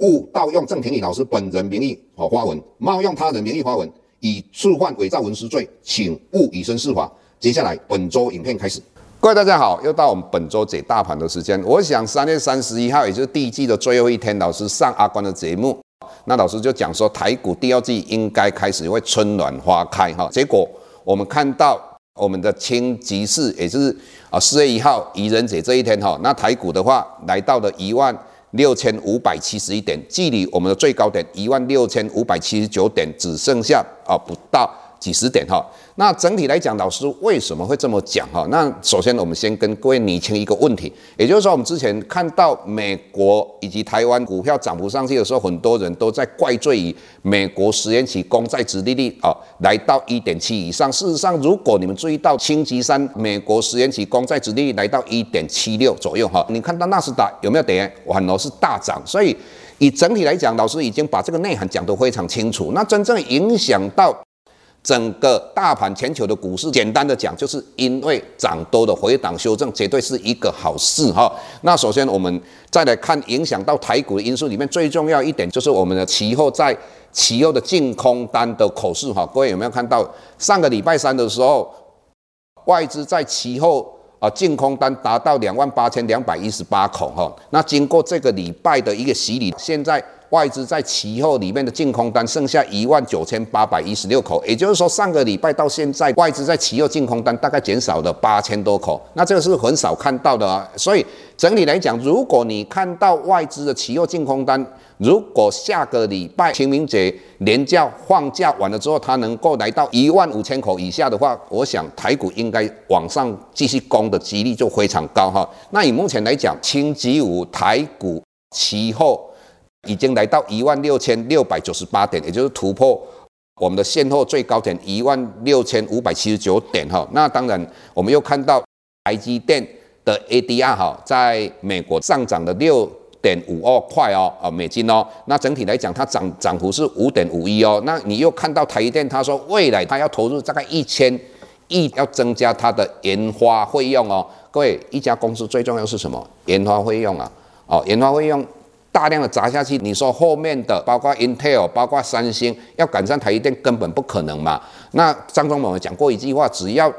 勿盗用郑庭理老师本人名义和发文，冒用他人名义发文。以触犯伪造文书罪，请勿以身试法。接下来本周影片开始。各位大家好，又到我们本周解大盘的时间。我想三月三十一号，也就是第一季的最后一天，老师上阿关的节目，那老师就讲说台股第二季应该开始会春暖花开哈。结果我们看到我们的清吉市，也就是啊四月一号愚人节这一天哈，那台股的话来到了一万。六千五百七十一点，距离我们的最高点一万六千五百七十九点只剩下啊不到几十点哈。那整体来讲，老师为什么会这么讲哈？那首先我们先跟各位厘清一个问题，也就是说，我们之前看到美国以及台湾股票涨不上去的时候，很多人都在怪罪于美国十年期公债殖利率啊来到一点七以上。事实上，如果你们注意到星期三美国十年期公债殖利率来到一点七六左右哈，你看到纳斯达有没有跌？反而是大涨。所以以整体来讲，老师已经把这个内涵讲得非常清楚。那真正影响到。整个大盘全球的股市，简单的讲，就是因为涨多的回档修正，绝对是一个好事哈。那首先我们再来看影响到台股的因素里面最重要一点，就是我们的期货在期后的净空单的口数哈。各位有没有看到上个礼拜三的时候，外资在期后啊净空单达到两万八千两百一十八口哈。那经过这个礼拜的一个洗礼，现在。外资在期后里面的净空单剩下一万九千八百一十六口，也就是说上个礼拜到现在，外资在期后净空单大概减少了八千多口，那这个是很少看到的啊。所以整体来讲，如果你看到外资的期后净空单，如果下个礼拜清明节连假放假完了之后，它能够来到一万五千口以下的话，我想台股应该往上继续攻的几率就非常高哈。那以目前来讲，星期五台股期后。已经来到一万六千六百九十八点，也就是突破我们的现货最高点一万六千五百七十九点哈。那当然，我们又看到台积电的 ADR 哈，在美国上涨了六点五二块哦，啊美金哦。那整体来讲，它涨涨幅是五点五一哦。那你又看到台积电，他说未来他要投入大概一千亿，要增加它的研发费用哦。各位，一家公司最重要是什么？研发费用啊，哦，研发费用。大量的砸下去，你说后面的包括 Intel、包括三星要赶上台积电根本不可能嘛？那张忠谋讲过一句话，只要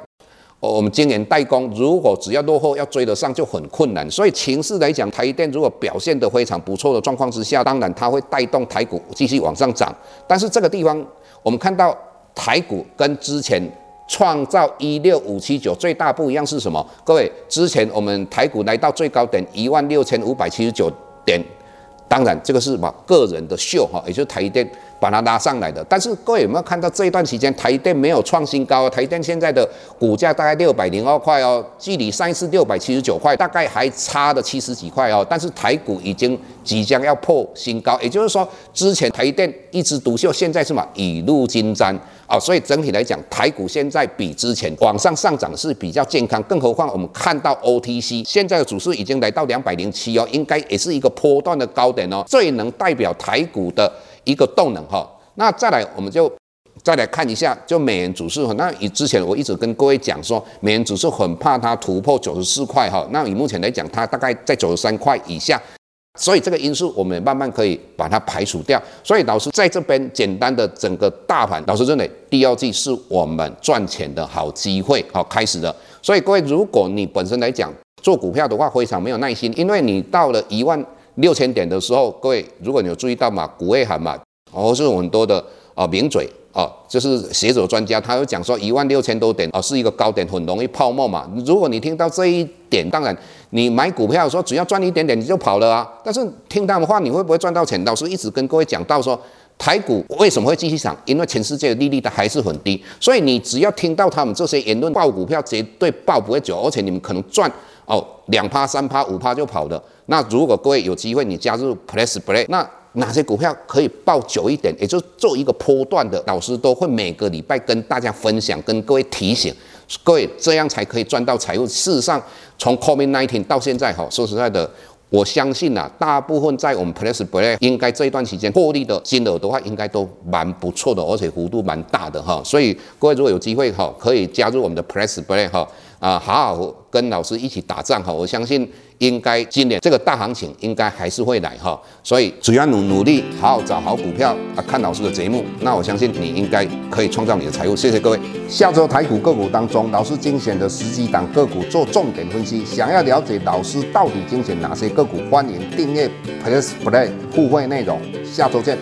我们今年代工，如果只要落后要追得上就很困难。所以情势来讲，台积电如果表现得非常不错的状况之下，当然它会带动台股继续往上涨。但是这个地方我们看到台股跟之前创造一六五七九最大不一样是什么？各位，之前我们台股来到最高点一万六千五百七十九点。当然，这个是把个人的秀哈，也就是台电把它拉上来的。但是各位有没有看到这一段期间台电没有创新高？台电现在的股价大概六百零二块哦，距离上一次六百七十九块大概还差了七十几块哦。但是台股已经即将要破新高，也就是说之前台电一枝独秀，现在是嘛雨露均沾。啊，所以整体来讲，台股现在比之前往上上涨是比较健康，更何况我们看到 OTC 现在的指数已经来到两百零七哦，应该也是一个波段的高点哦，最能代表台股的一个动能哈。那再来，我们就再来看一下，就美元指数。那以之前我一直跟各位讲说，美元指数很怕它突破九十四块哈。那以目前来讲，它大概在九十三块以下。所以这个因素我们慢慢可以把它排除掉。所以老师在这边简单的整个大盘，老师认为第二季是我们赚钱的好机会，好开始了。所以各位，如果你本身来讲做股票的话，非常没有耐心，因为你到了一万六千点的时候，各位如果你有注意到嘛，股会喊嘛，或是很多的啊名嘴。啊，就是学者专家，他有讲说一万六千多点啊，是一个高点，很容易泡沫嘛。如果你听到这一点，当然你买股票说只要赚一点点你就跑了啊。但是听他们话，你会不会赚到钱？老师一直跟各位讲到说，台股为什么会继续涨？因为全世界的利率它还是很低，所以你只要听到他们这些言论，爆股票绝对爆不会久，而且你们可能赚哦两趴、三趴、五趴就跑了。那如果各位有机会，你加入 PressPlay，那哪些股票可以爆久一点，也就是做一个波段的，老师都会每个礼拜跟大家分享，跟各位提醒，各位这样才可以赚到财富。事实上，从 COVID-19 到现在哈，说实在的。我相信呐，大部分在我们 Press Play 应该这一段时间获利的金额的话，应该都蛮不错的，而且幅度蛮大的哈。所以各位如果有机会哈，可以加入我们的 Press Play 哈，啊，好好跟老师一起打仗哈。我相信。应该今年这个大行情应该还是会来哈，所以只要努努力，好好找好股票啊，看老师的节目，那我相信你应该可以创造你的财富。谢谢各位。下周台股个股当中，老师精选的十几档个股做重点分析。想要了解老师到底精选哪些个股，欢迎订阅 Plus Play 互惠内容。下周见。